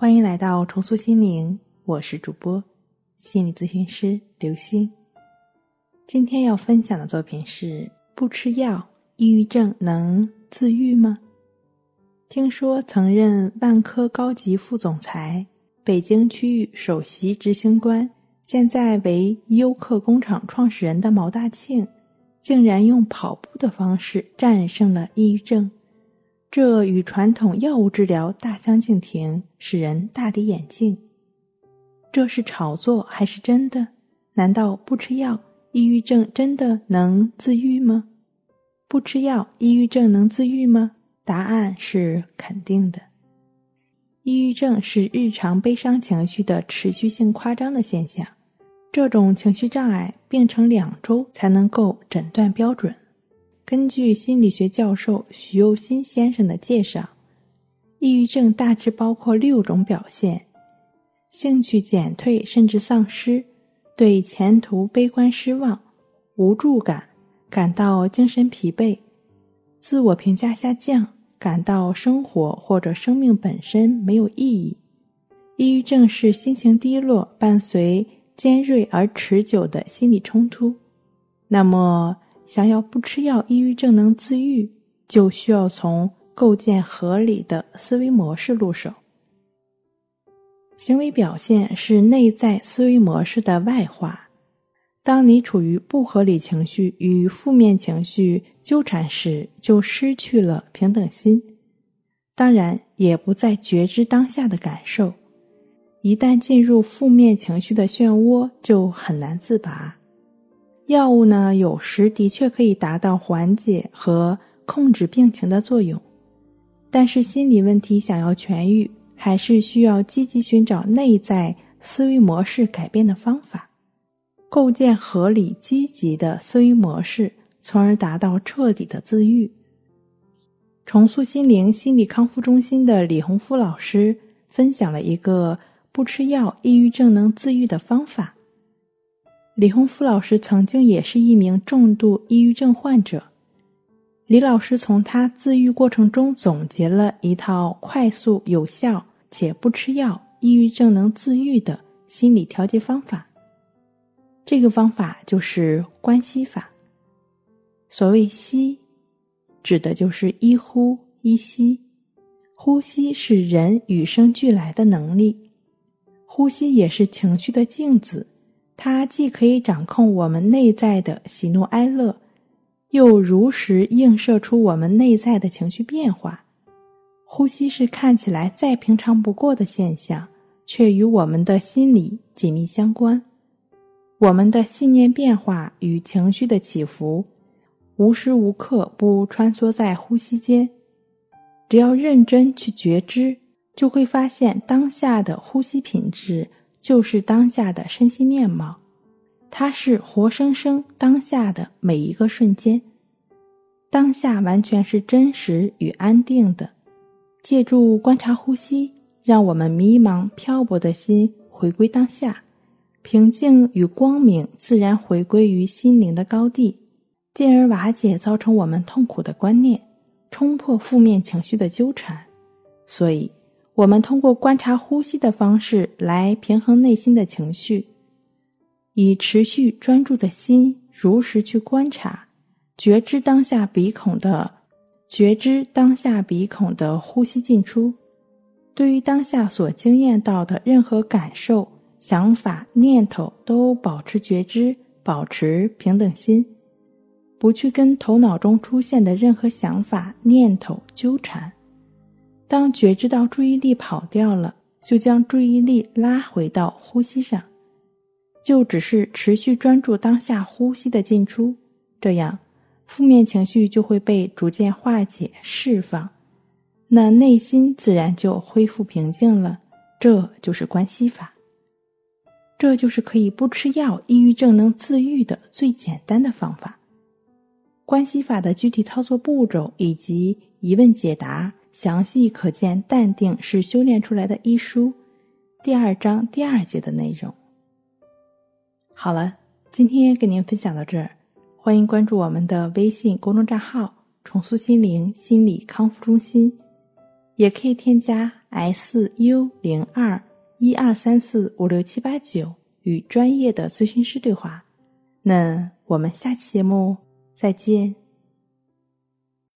欢迎来到重塑心灵，我是主播。心理咨询师刘星，今天要分享的作品是：不吃药，抑郁症能自愈吗？听说曾任万科高级副总裁、北京区域首席执行官，现在为优客工厂创始人的毛大庆，竟然用跑步的方式战胜了抑郁症，这与传统药物治疗大相径庭，使人大跌眼镜。这是炒作还是真的？难道不吃药，抑郁症真的能自愈吗？不吃药，抑郁症能自愈吗？答案是肯定的。抑郁症是日常悲伤情绪的持续性夸张的现象，这种情绪障碍病程两周才能够诊断标准。根据心理学教授徐又新先生的介绍，抑郁症大致包括六种表现。兴趣减退甚至丧失，对前途悲观失望，无助感，感到精神疲惫，自我评价下降，感到生活或者生命本身没有意义。抑郁症是心情低落，伴随尖锐而持久的心理冲突。那么，想要不吃药，抑郁症能自愈，就需要从构建合理的思维模式入手。行为表现是内在思维模式的外化。当你处于不合理情绪与负面情绪纠缠时，就失去了平等心，当然也不再觉知当下的感受。一旦进入负面情绪的漩涡，就很难自拔。药物呢，有时的确可以达到缓解和控制病情的作用，但是心理问题想要痊愈。还是需要积极寻找内在思维模式改变的方法，构建合理积极的思维模式，从而达到彻底的自愈。重塑心灵心理康复中心的李洪福老师分享了一个不吃药抑郁症能自愈的方法。李洪福老师曾经也是一名重度抑郁症患者。李老师从他自愈过程中总结了一套快速、有效且不吃药、抑郁症能自愈的心理调节方法。这个方法就是关系法。所谓“吸”，指的就是一呼一吸。呼吸是人与生俱来的能力，呼吸也是情绪的镜子，它既可以掌控我们内在的喜怒哀乐。又如实映射出我们内在的情绪变化。呼吸是看起来再平常不过的现象，却与我们的心理紧密相关。我们的信念变化与情绪的起伏，无时无刻不穿梭在呼吸间。只要认真去觉知，就会发现当下的呼吸品质就是当下的身心面貌。它是活生生当下的每一个瞬间，当下完全是真实与安定的。借助观察呼吸，让我们迷茫漂泊的心回归当下，平静与光明自然回归于心灵的高地，进而瓦解造成我们痛苦的观念，冲破负面情绪的纠缠。所以，我们通过观察呼吸的方式来平衡内心的情绪。以持续专注的心，如实去观察，觉知当下鼻孔的觉知当下鼻孔的呼吸进出。对于当下所经验到的任何感受、想法、念头，都保持觉知，保持平等心，不去跟头脑中出现的任何想法、念头纠缠。当觉知到注意力跑掉了，就将注意力拉回到呼吸上。就只是持续专注当下呼吸的进出，这样负面情绪就会被逐渐化解释放，那内心自然就恢复平静了，这就是关系法。这就是可以不吃药，抑郁症能自愈的最简单的方法。关系法的具体操作步骤以及疑问解答，详细可见《淡定是修炼出来的》一书第二章第二节的内容。好了，今天跟您分享到这儿，欢迎关注我们的微信公众账号“重塑心灵心理康复中心”，也可以添加 “s u 零二”。一二三四五六七八九，与专业的咨询师对话。那我们下期节目再见。